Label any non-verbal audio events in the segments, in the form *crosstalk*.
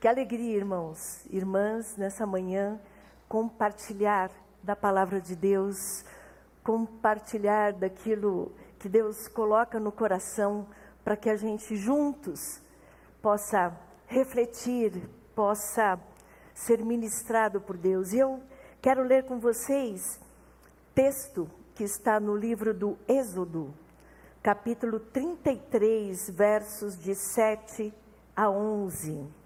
Que alegria, irmãos, irmãs, nessa manhã, compartilhar da palavra de Deus, compartilhar daquilo que Deus coloca no coração para que a gente juntos possa refletir, possa ser ministrado por Deus. E eu quero ler com vocês texto que está no livro do Êxodo, capítulo 33, versos de 7 a 11.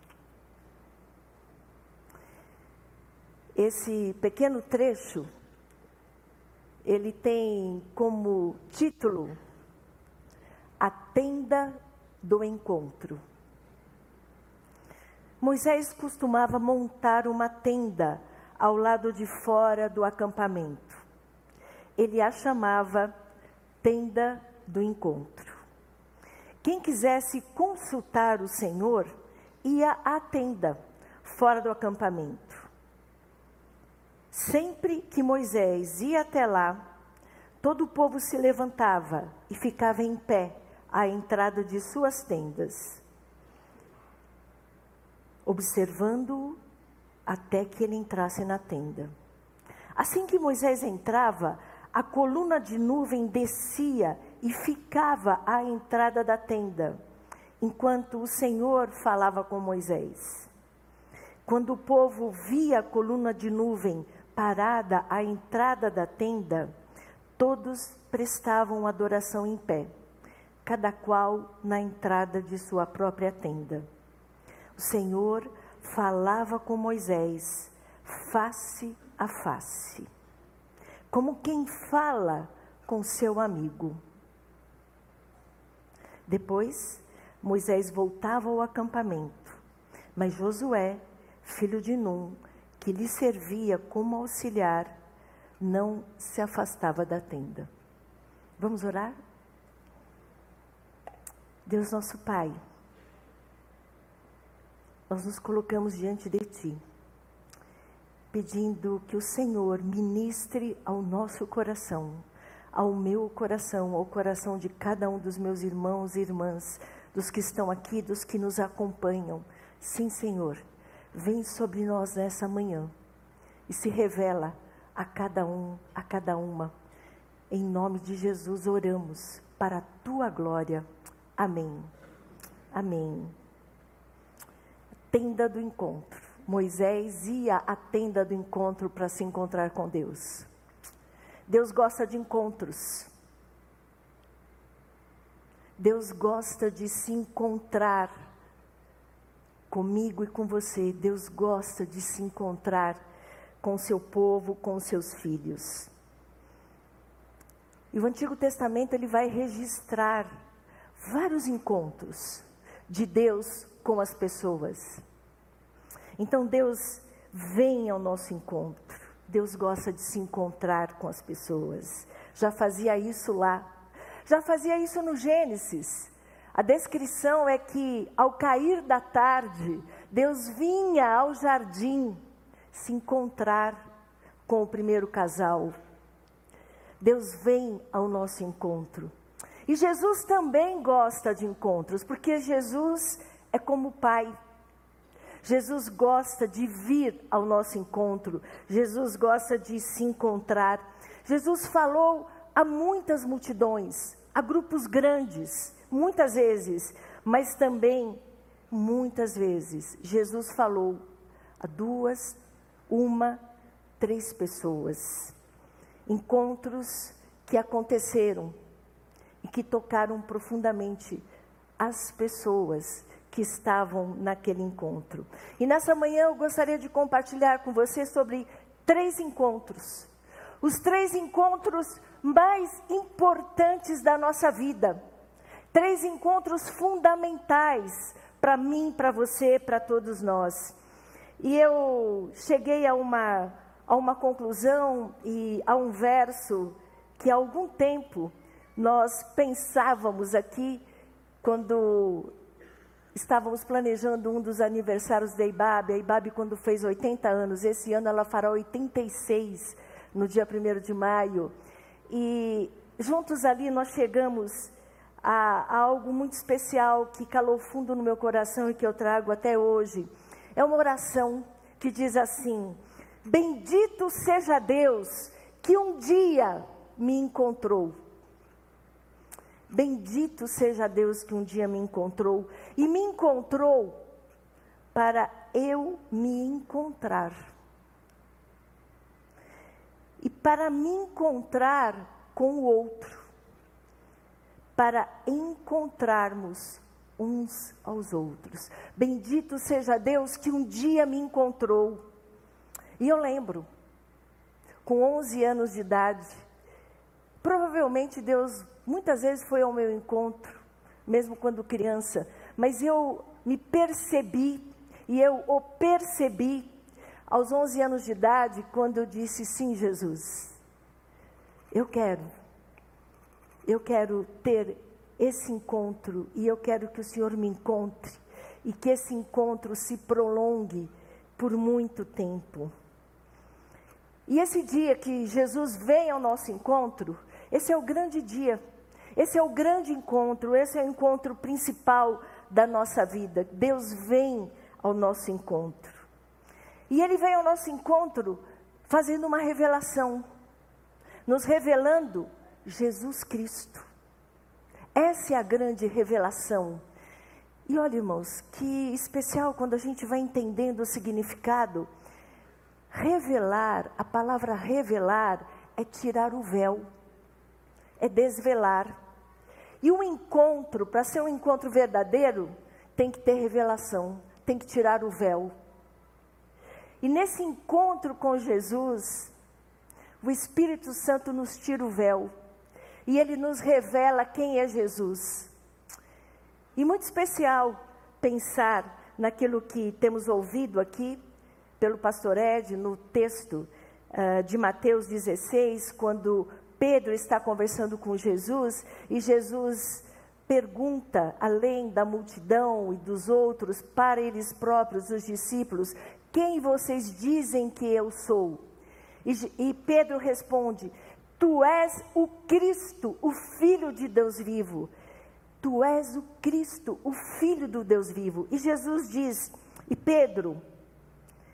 Esse pequeno trecho, ele tem como título A Tenda do Encontro. Moisés costumava montar uma tenda ao lado de fora do acampamento. Ele a chamava Tenda do Encontro. Quem quisesse consultar o Senhor ia à tenda, fora do acampamento. Sempre que Moisés ia até lá, todo o povo se levantava e ficava em pé à entrada de suas tendas, observando-o até que ele entrasse na tenda. Assim que Moisés entrava, a coluna de nuvem descia e ficava à entrada da tenda, enquanto o Senhor falava com Moisés. Quando o povo via a coluna de nuvem parada à entrada da tenda, todos prestavam adoração em pé, cada qual na entrada de sua própria tenda. O Senhor falava com Moisés, face a face, como quem fala com seu amigo. Depois, Moisés voltava ao acampamento, mas Josué, filho de Num, que lhe servia como auxiliar, não se afastava da tenda. Vamos orar? Deus nosso Pai, nós nos colocamos diante de Ti, pedindo que o Senhor ministre ao nosso coração, ao meu coração, ao coração de cada um dos meus irmãos e irmãs, dos que estão aqui, dos que nos acompanham. Sim, Senhor vem sobre nós nessa manhã e se revela a cada um, a cada uma. Em nome de Jesus oramos para a tua glória. Amém. Amém. Tenda do encontro. Moisés ia à tenda do encontro para se encontrar com Deus. Deus gosta de encontros. Deus gosta de se encontrar comigo e com você. Deus gosta de se encontrar com o seu povo, com seus filhos. E o Antigo Testamento ele vai registrar vários encontros de Deus com as pessoas. Então Deus vem ao nosso encontro. Deus gosta de se encontrar com as pessoas. Já fazia isso lá. Já fazia isso no Gênesis. A descrição é que, ao cair da tarde, Deus vinha ao jardim se encontrar com o primeiro casal. Deus vem ao nosso encontro. E Jesus também gosta de encontros, porque Jesus é como o Pai. Jesus gosta de vir ao nosso encontro, Jesus gosta de se encontrar. Jesus falou a muitas multidões, a grupos grandes muitas vezes, mas também muitas vezes Jesus falou a duas, uma, três pessoas. Encontros que aconteceram e que tocaram profundamente as pessoas que estavam naquele encontro. E nessa manhã eu gostaria de compartilhar com você sobre três encontros. Os três encontros mais importantes da nossa vida. Três encontros fundamentais para mim, para você, para todos nós. E eu cheguei a uma, a uma conclusão e a um verso que há algum tempo nós pensávamos aqui, quando estávamos planejando um dos aniversários da IBAB. A IBAB, quando fez 80 anos, esse ano ela fará 86, no dia 1 de maio. E juntos ali nós chegamos a, a algo muito especial que calou fundo no meu coração e que eu trago até hoje. É uma oração que diz assim: Bendito seja Deus que um dia me encontrou. Bendito seja Deus que um dia me encontrou e me encontrou para eu me encontrar. E para me encontrar com o outro, para encontrarmos uns aos outros. Bendito seja Deus que um dia me encontrou. E eu lembro, com 11 anos de idade, provavelmente Deus muitas vezes foi ao meu encontro, mesmo quando criança, mas eu me percebi e eu o percebi aos 11 anos de idade quando eu disse sim, Jesus. Eu quero. Eu quero ter esse encontro e eu quero que o Senhor me encontre e que esse encontro se prolongue por muito tempo. E esse dia que Jesus vem ao nosso encontro, esse é o grande dia, esse é o grande encontro, esse é o encontro principal da nossa vida. Deus vem ao nosso encontro. E Ele vem ao nosso encontro fazendo uma revelação, nos revelando Jesus Cristo. Essa é a grande revelação. E olha, irmãos, que especial quando a gente vai entendendo o significado. Revelar, a palavra revelar é tirar o véu, é desvelar. E um encontro, para ser um encontro verdadeiro, tem que ter revelação, tem que tirar o véu. E nesse encontro com Jesus, o Espírito Santo nos tira o véu e ele nos revela quem é Jesus. E muito especial pensar naquilo que temos ouvido aqui pelo pastor Ed no texto uh, de Mateus 16, quando Pedro está conversando com Jesus e Jesus pergunta, além da multidão e dos outros, para eles próprios, os discípulos, quem vocês dizem que eu sou? E, e Pedro responde: Tu és o Cristo, o Filho de Deus vivo. Tu és o Cristo, o Filho do Deus vivo. E Jesus diz: E Pedro,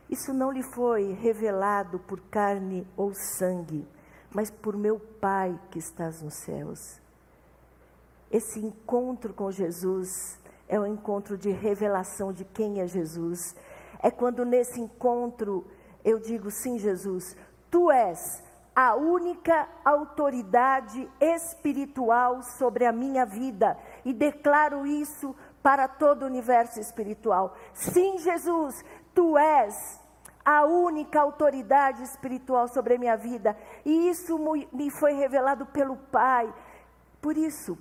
isso não lhe foi revelado por carne ou sangue, mas por meu Pai que estás nos céus. Esse encontro com Jesus é um encontro de revelação de quem é Jesus. É quando nesse encontro eu digo: sim, Jesus, tu és a única autoridade espiritual sobre a minha vida e declaro isso para todo o universo espiritual. Sim, Jesus, tu és a única autoridade espiritual sobre a minha vida e isso me foi revelado pelo Pai. Por isso,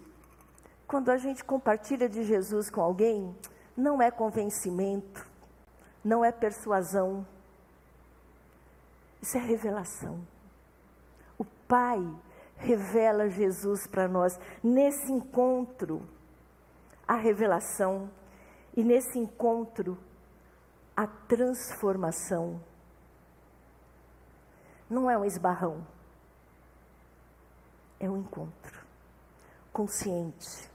quando a gente compartilha de Jesus com alguém, não é convencimento, não é persuasão, isso é revelação. Pai revela Jesus para nós nesse encontro, a revelação, e nesse encontro, a transformação. Não é um esbarrão, é um encontro consciente,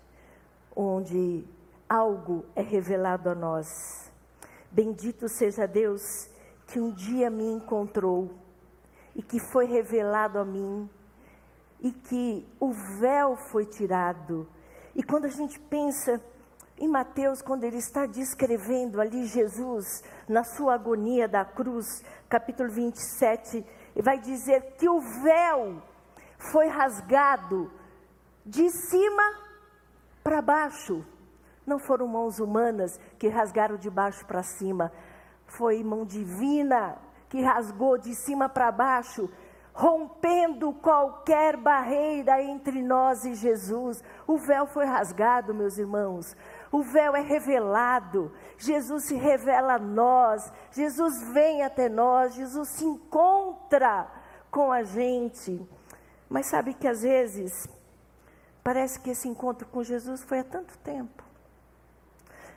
onde algo é revelado a nós. Bendito seja Deus que um dia me encontrou e que foi revelado a mim e que o véu foi tirado. E quando a gente pensa em Mateus, quando ele está descrevendo ali Jesus na sua agonia da cruz, capítulo 27, ele vai dizer que o véu foi rasgado de cima para baixo. Não foram mãos humanas que rasgaram de baixo para cima, foi mão divina que rasgou de cima para baixo, rompendo qualquer barreira entre nós e Jesus. O véu foi rasgado, meus irmãos. O véu é revelado. Jesus se revela a nós. Jesus vem até nós. Jesus se encontra com a gente. Mas sabe que às vezes parece que esse encontro com Jesus foi há tanto tempo.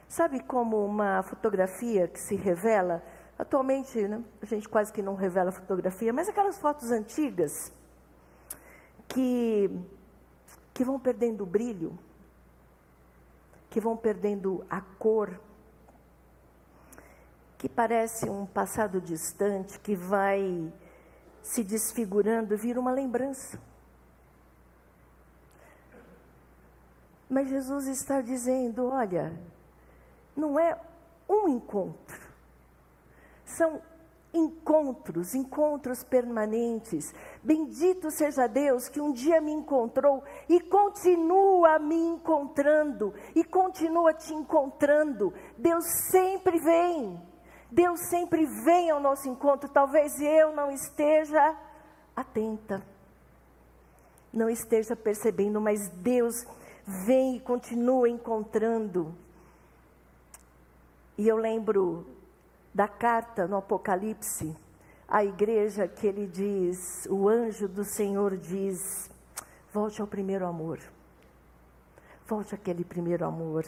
Sabe como uma fotografia que se revela Atualmente, né, a gente quase que não revela fotografia, mas aquelas fotos antigas que, que vão perdendo o brilho, que vão perdendo a cor. que parece um passado distante, que vai se desfigurando, vira uma lembrança. Mas Jesus está dizendo: olha, não é um encontro, são encontros, encontros permanentes. Bendito seja Deus que um dia me encontrou e continua me encontrando e continua te encontrando. Deus sempre vem. Deus sempre vem ao nosso encontro. Talvez eu não esteja atenta, não esteja percebendo, mas Deus vem e continua encontrando. E eu lembro da carta no Apocalipse, a igreja que ele diz, o anjo do Senhor diz: volte ao primeiro amor. Volte àquele primeiro amor.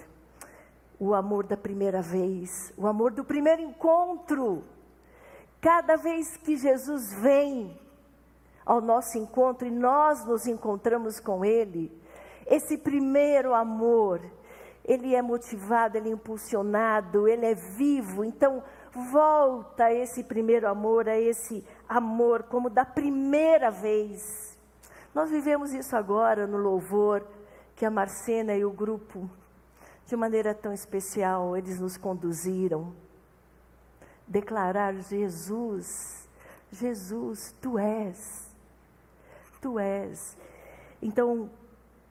O amor da primeira vez, o amor do primeiro encontro. Cada vez que Jesus vem ao nosso encontro e nós nos encontramos com Ele, esse primeiro amor, ele é motivado, ele é impulsionado, ele é vivo. Então, volta a esse primeiro amor, a esse amor como da primeira vez. Nós vivemos isso agora no louvor que a Marcena e o grupo, de maneira tão especial, eles nos conduziram. Declarar Jesus, Jesus, tu és, tu és. Então,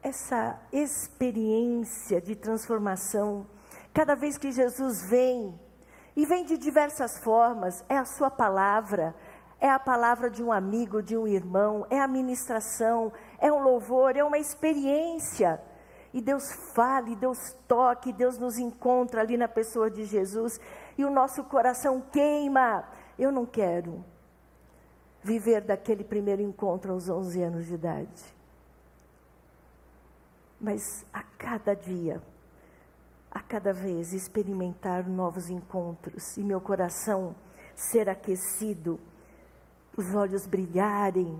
essa experiência de transformação, cada vez que Jesus vem, e vem de diversas formas, é a sua palavra, é a palavra de um amigo, de um irmão, é a ministração, é um louvor, é uma experiência. E Deus fala, e Deus toca, e Deus nos encontra ali na pessoa de Jesus, e o nosso coração queima. Eu não quero viver daquele primeiro encontro aos 11 anos de idade. Mas a cada dia, a cada vez experimentar novos encontros e meu coração ser aquecido, os olhos brilharem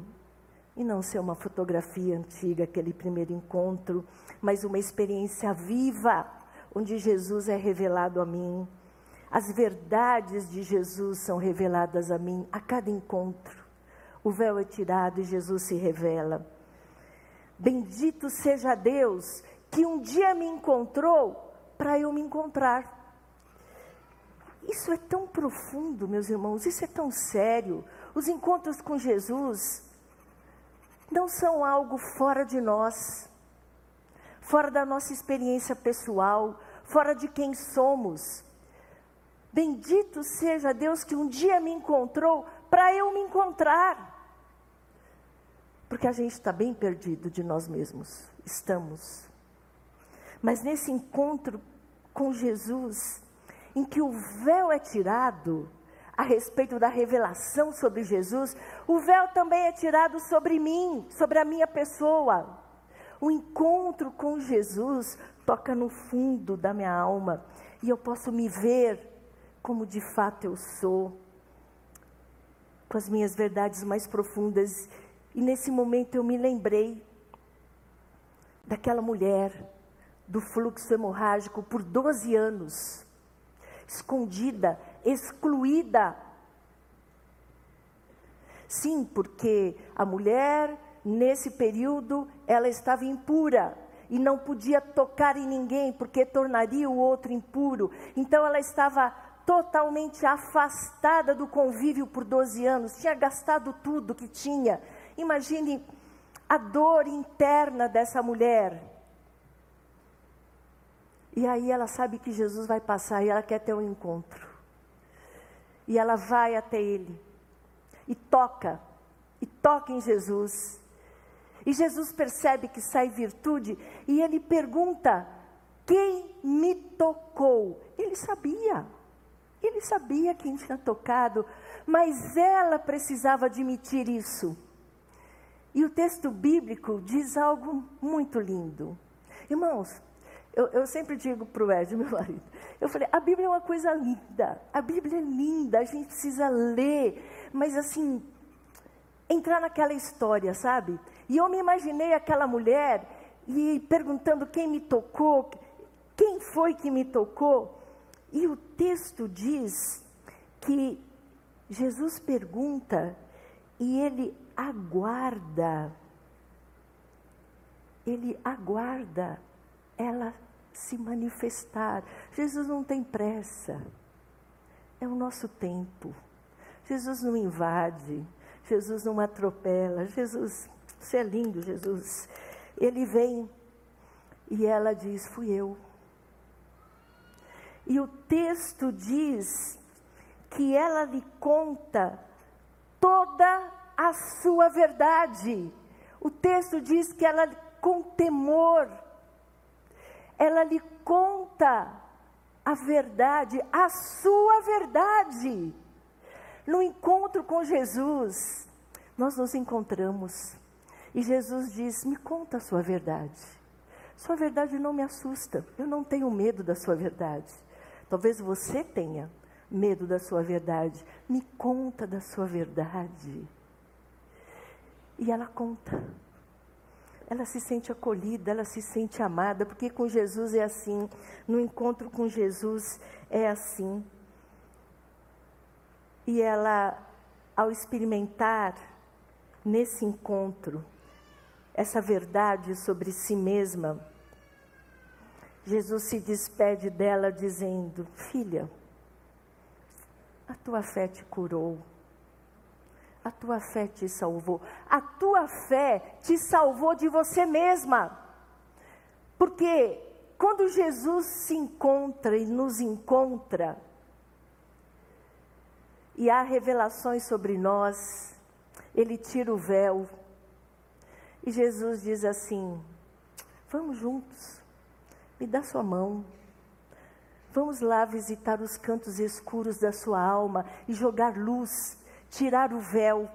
e não ser uma fotografia antiga, aquele primeiro encontro, mas uma experiência viva, onde Jesus é revelado a mim. As verdades de Jesus são reveladas a mim a cada encontro. O véu é tirado e Jesus se revela. Bendito seja Deus que um dia me encontrou para eu me encontrar. Isso é tão profundo, meus irmãos, isso é tão sério. Os encontros com Jesus não são algo fora de nós, fora da nossa experiência pessoal, fora de quem somos. Bendito seja Deus que um dia me encontrou para eu me encontrar. Porque a gente está bem perdido de nós mesmos. Estamos. Mas nesse encontro com Jesus, em que o véu é tirado a respeito da revelação sobre Jesus, o véu também é tirado sobre mim, sobre a minha pessoa. O encontro com Jesus toca no fundo da minha alma e eu posso me ver como de fato eu sou, com as minhas verdades mais profundas. E nesse momento eu me lembrei daquela mulher do fluxo hemorrágico por 12 anos, escondida, excluída. Sim, porque a mulher, nesse período, ela estava impura e não podia tocar em ninguém, porque tornaria o outro impuro. Então ela estava totalmente afastada do convívio por 12 anos, tinha gastado tudo que tinha. Imagine a dor interna dessa mulher e aí ela sabe que Jesus vai passar e ela quer ter um encontro. E ela vai até ele. E toca. E toca em Jesus. E Jesus percebe que sai virtude e ele pergunta: Quem me tocou? Ele sabia. Ele sabia quem tinha tocado, mas ela precisava admitir isso. E o texto bíblico diz algo muito lindo. Irmãos, eu, eu sempre digo para o Ed, *laughs* meu marido, eu falei, a Bíblia é uma coisa linda, a Bíblia é linda, a gente precisa ler, mas assim, entrar naquela história, sabe? E eu me imaginei aquela mulher e perguntando quem me tocou, quem foi que me tocou, e o texto diz que Jesus pergunta e ele aguarda, ele aguarda ela se manifestar. Jesus não tem pressa, é o nosso tempo. Jesus não invade, Jesus não atropela, Jesus, você é lindo, Jesus. Ele vem e ela diz: Fui eu. E o texto diz que ela lhe conta toda a sua verdade. O texto diz que ela, com temor, ela lhe conta a verdade, a sua verdade. No encontro com Jesus, nós nos encontramos e Jesus diz: Me conta a sua verdade. Sua verdade não me assusta, eu não tenho medo da sua verdade. Talvez você tenha medo da sua verdade. Me conta da sua verdade. E ela conta. Ela se sente acolhida, ela se sente amada, porque com Jesus é assim. No encontro com Jesus é assim. E ela, ao experimentar nesse encontro essa verdade sobre si mesma, Jesus se despede dela dizendo: Filha, a tua fé te curou. A tua fé te salvou. A tua fé te salvou de você mesma. Porque quando Jesus se encontra e nos encontra, e há revelações sobre nós, ele tira o véu. E Jesus diz assim: Vamos juntos, me dá sua mão. Vamos lá visitar os cantos escuros da sua alma e jogar luz, tirar o véu,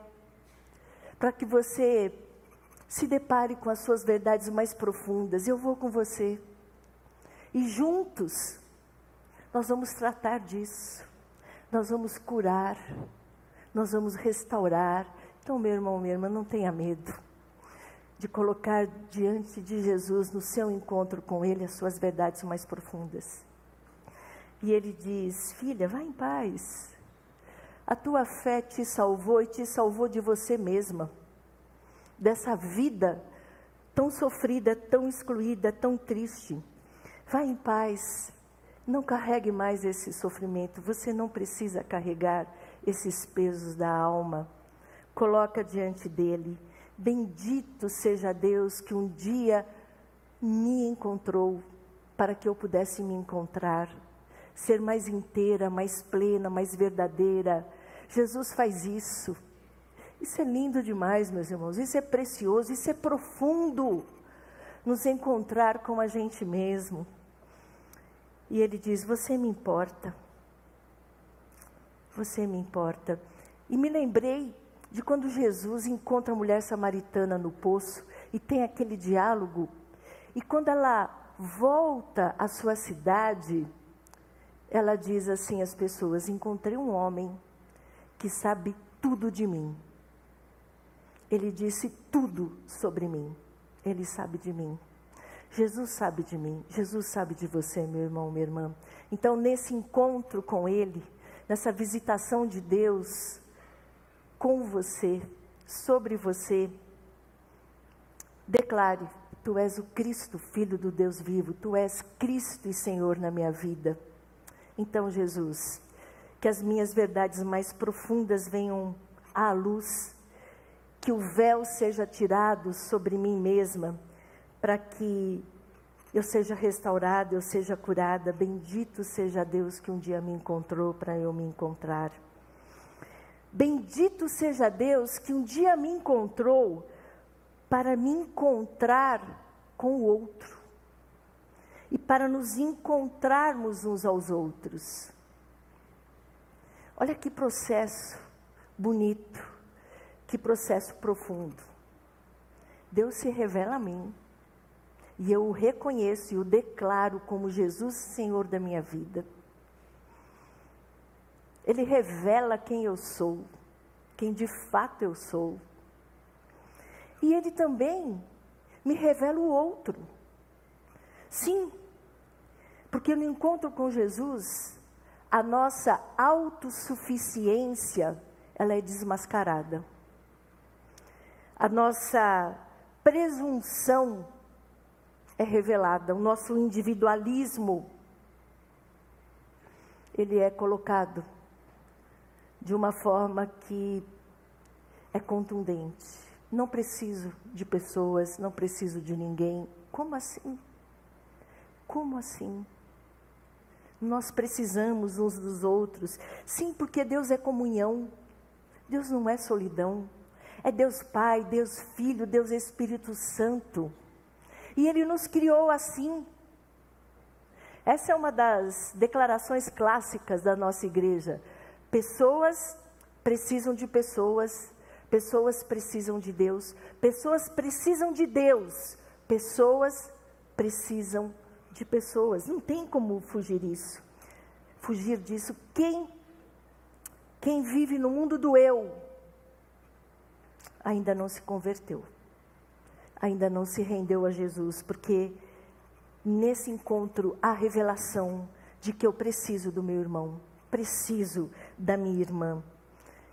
para que você se depare com as suas verdades mais profundas. Eu vou com você. E juntos, nós vamos tratar disso. Nós vamos curar. Nós vamos restaurar. Então, meu irmão, minha irmã, não tenha medo de colocar diante de Jesus, no seu encontro com Ele, as suas verdades mais profundas. E ele diz: Filha, vá em paz. A tua fé te salvou e te salvou de você mesma, dessa vida tão sofrida, tão excluída, tão triste. Vá em paz. Não carregue mais esse sofrimento. Você não precisa carregar esses pesos da alma. Coloca diante dele. Bendito seja Deus que um dia me encontrou para que eu pudesse me encontrar ser mais inteira, mais plena, mais verdadeira. Jesus faz isso. Isso é lindo demais, meus irmãos. Isso é precioso, isso é profundo. Nos encontrar com a gente mesmo. E ele diz: Você me importa. Você me importa. E me lembrei de quando Jesus encontra a mulher samaritana no poço e tem aquele diálogo. E quando ela volta à sua cidade, ela diz assim às pessoas: Encontrei um homem que sabe tudo de mim. Ele disse tudo sobre mim. Ele sabe de mim. Jesus sabe de mim. Jesus sabe de você, meu irmão, minha irmã. Então, nesse encontro com Ele, nessa visitação de Deus com você, sobre você, declare: Tu és o Cristo, Filho do Deus vivo. Tu és Cristo e Senhor na minha vida. Então, Jesus, que as minhas verdades mais profundas venham à luz, que o véu seja tirado sobre mim mesma, para que eu seja restaurada, eu seja curada. Bendito seja Deus que um dia me encontrou para eu me encontrar. Bendito seja Deus que um dia me encontrou para me encontrar com o outro e para nos encontrarmos uns aos outros. Olha que processo bonito, que processo profundo. Deus se revela a mim e eu o reconheço e o declaro como Jesus Senhor da minha vida. Ele revela quem eu sou, quem de fato eu sou. E ele também me revela o outro. Sim, porque no encontro com Jesus, a nossa autossuficiência, ela é desmascarada. A nossa presunção é revelada, o nosso individualismo ele é colocado de uma forma que é contundente. Não preciso de pessoas, não preciso de ninguém. Como assim? Como assim? Nós precisamos uns dos outros. Sim, porque Deus é comunhão. Deus não é solidão. É Deus Pai, Deus Filho, Deus Espírito Santo. E Ele nos criou assim. Essa é uma das declarações clássicas da nossa igreja. Pessoas precisam de pessoas, pessoas precisam de Deus, pessoas precisam de Deus, pessoas precisam de pessoas. Não tem como fugir isso. Fugir disso. Quem quem vive no mundo do eu ainda não se converteu. Ainda não se rendeu a Jesus, porque nesse encontro há revelação de que eu preciso do meu irmão, preciso da minha irmã.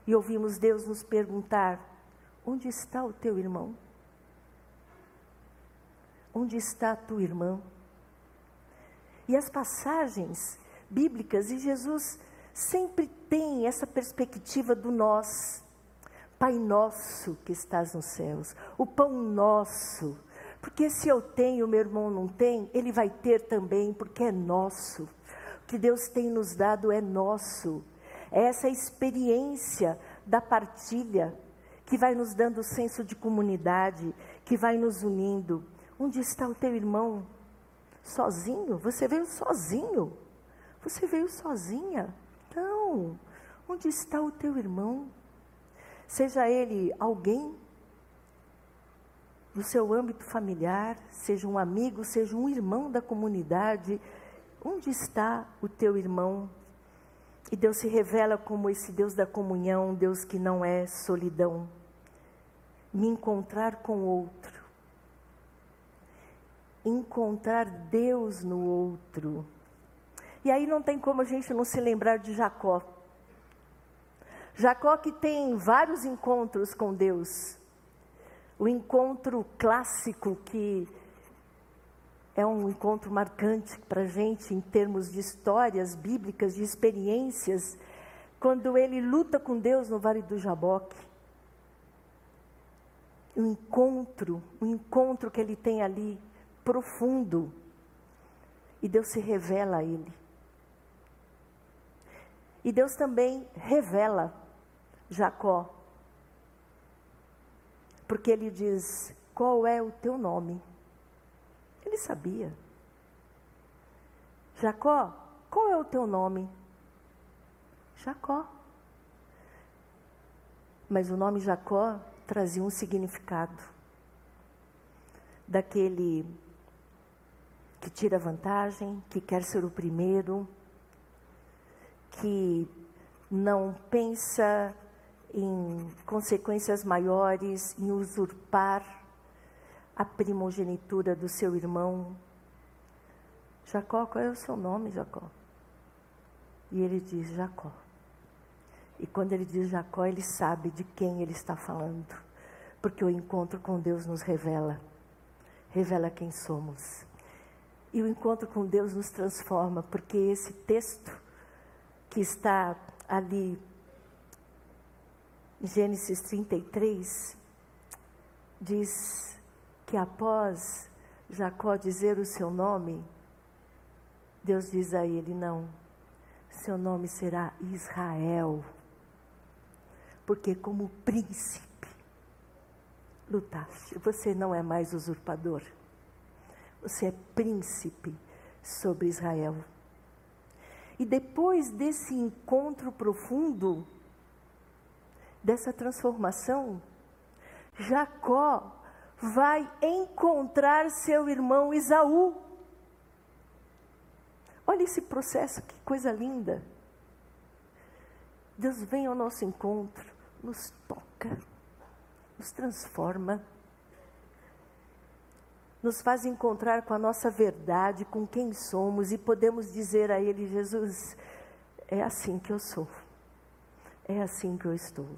E ouvimos Deus nos perguntar: onde está o teu irmão? Onde está a tua irmã? E as passagens bíblicas, e Jesus sempre tem essa perspectiva do nós. Pai nosso que estás nos céus, o pão nosso. Porque se eu tenho, meu irmão não tem, ele vai ter também, porque é nosso. O que Deus tem nos dado é nosso. É essa experiência da partilha que vai nos dando senso de comunidade, que vai nos unindo. Onde está o teu irmão? Sozinho? Você veio sozinho? Você veio sozinha? Não. Onde está o teu irmão? Seja ele alguém do seu âmbito familiar, seja um amigo, seja um irmão da comunidade. Onde está o teu irmão? E Deus se revela como esse Deus da comunhão, Deus que não é solidão. Me encontrar com outro encontrar Deus no outro. E aí não tem como a gente não se lembrar de Jacó. Jacó que tem vários encontros com Deus. O encontro clássico que é um encontro marcante para a gente em termos de histórias bíblicas, de experiências, quando ele luta com Deus no Vale do Jaboque. O encontro, o encontro que ele tem ali profundo. E Deus se revela a ele. E Deus também revela Jacó. Porque ele diz: Qual é o teu nome? Ele sabia. Jacó, qual é o teu nome? Jacó. Mas o nome Jacó trazia um significado. Daquele que tira vantagem, que quer ser o primeiro, que não pensa em consequências maiores, em usurpar a primogenitura do seu irmão. Jacó, qual é o seu nome, Jacó? E ele diz Jacó. E quando ele diz Jacó, ele sabe de quem ele está falando, porque o encontro com Deus nos revela, revela quem somos. E o encontro com Deus nos transforma, porque esse texto que está ali, Gênesis 33, diz que após Jacó dizer o seu nome, Deus diz a ele: Não, seu nome será Israel, porque como príncipe lutaste, você não é mais usurpador. Você é príncipe sobre Israel. E depois desse encontro profundo, dessa transformação, Jacó vai encontrar seu irmão Isaú. Olha esse processo, que coisa linda. Deus vem ao nosso encontro, nos toca, nos transforma nos faz encontrar com a nossa verdade, com quem somos e podemos dizer a Ele: Jesus, é assim que eu sou. É assim que eu estou.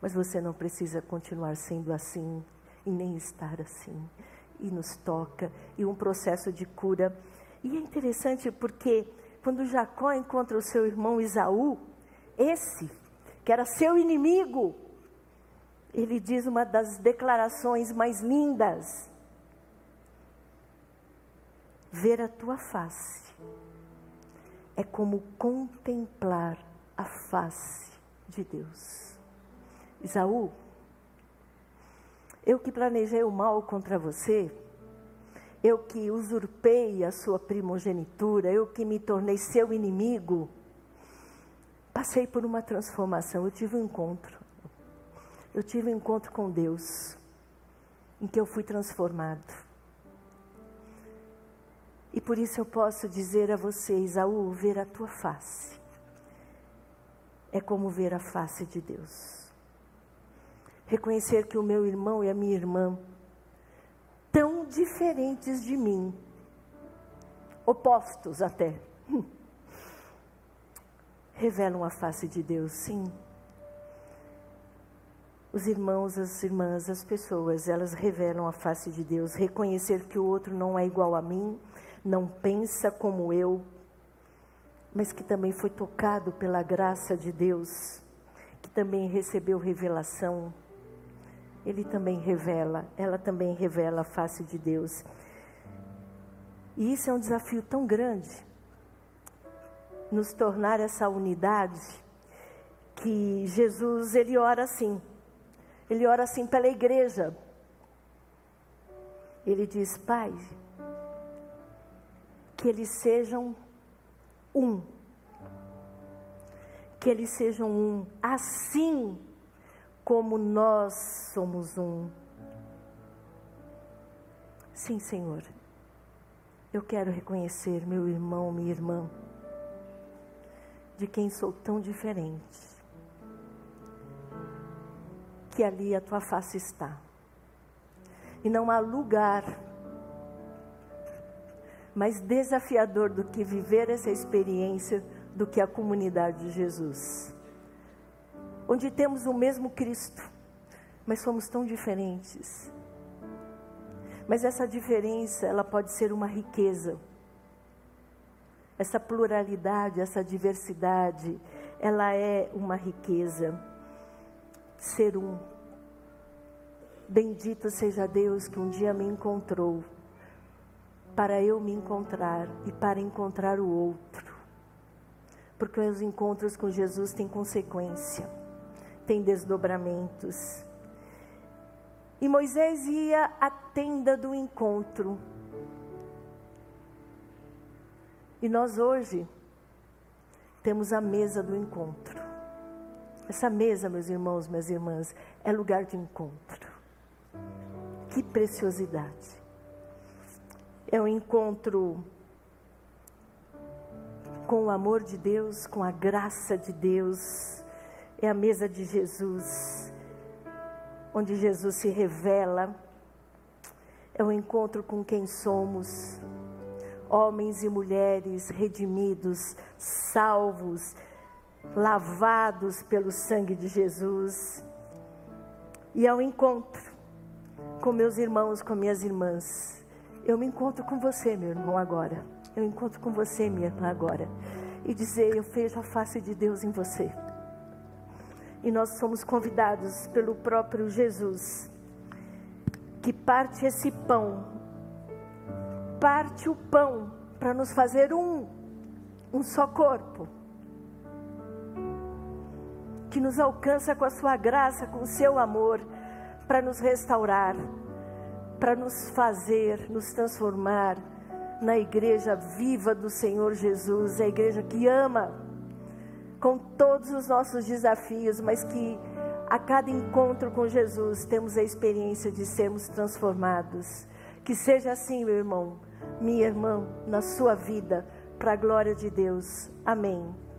Mas você não precisa continuar sendo assim e nem estar assim. E nos toca, e um processo de cura. E é interessante porque quando Jacó encontra o seu irmão Isaú, esse, que era seu inimigo, ele diz uma das declarações mais lindas: Ver a tua face é como contemplar a face de Deus. Isaú, eu que planejei o mal contra você, eu que usurpei a sua primogenitura, eu que me tornei seu inimigo, passei por uma transformação, eu tive um encontro. Eu tive um encontro com Deus, em que eu fui transformado. E por isso eu posso dizer a vocês, Isaú, ver a tua face é como ver a face de Deus. Reconhecer que o meu irmão e a minha irmã, tão diferentes de mim, opostos até, *laughs* revelam a face de Deus, sim. Os irmãos, as irmãs, as pessoas, elas revelam a face de Deus. Reconhecer que o outro não é igual a mim, não pensa como eu, mas que também foi tocado pela graça de Deus, que também recebeu revelação. Ele também revela, ela também revela a face de Deus. E isso é um desafio tão grande, nos tornar essa unidade, que Jesus, ele ora assim, ele ora assim pela igreja. Ele diz, Pai, que eles sejam um. Que eles sejam um, assim como nós somos um. Sim, Senhor. Eu quero reconhecer meu irmão, minha irmã, de quem sou tão diferente. Que ali a tua face está. E não há lugar mais desafiador do que viver essa experiência do que a comunidade de Jesus. Onde temos o mesmo Cristo, mas somos tão diferentes. Mas essa diferença, ela pode ser uma riqueza. Essa pluralidade, essa diversidade, ela é uma riqueza. Ser um. Bendito seja Deus que um dia me encontrou para eu me encontrar e para encontrar o outro. Porque os encontros com Jesus têm consequência, têm desdobramentos. E Moisés ia à tenda do encontro. E nós hoje temos a mesa do encontro. Essa mesa, meus irmãos, minhas irmãs, é lugar de encontro. Que preciosidade é o encontro com o amor de Deus, com a graça de Deus, é a mesa de Jesus, onde Jesus se revela, é o encontro com quem somos, homens e mulheres redimidos, salvos, lavados pelo sangue de Jesus, e é o encontro com meus irmãos, com minhas irmãs eu me encontro com você, meu irmão, agora. Eu encontro com você, minha irmã, agora. E dizer: Eu vejo a face de Deus em você. E nós somos convidados pelo próprio Jesus, que parte esse pão, parte o pão para nos fazer um, um só corpo. Que nos alcança com a sua graça, com o seu amor, para nos restaurar para nos fazer, nos transformar na igreja viva do Senhor Jesus, a igreja que ama, com todos os nossos desafios, mas que a cada encontro com Jesus temos a experiência de sermos transformados. Que seja assim, meu irmão, minha irmã, na sua vida, para a glória de Deus. Amém.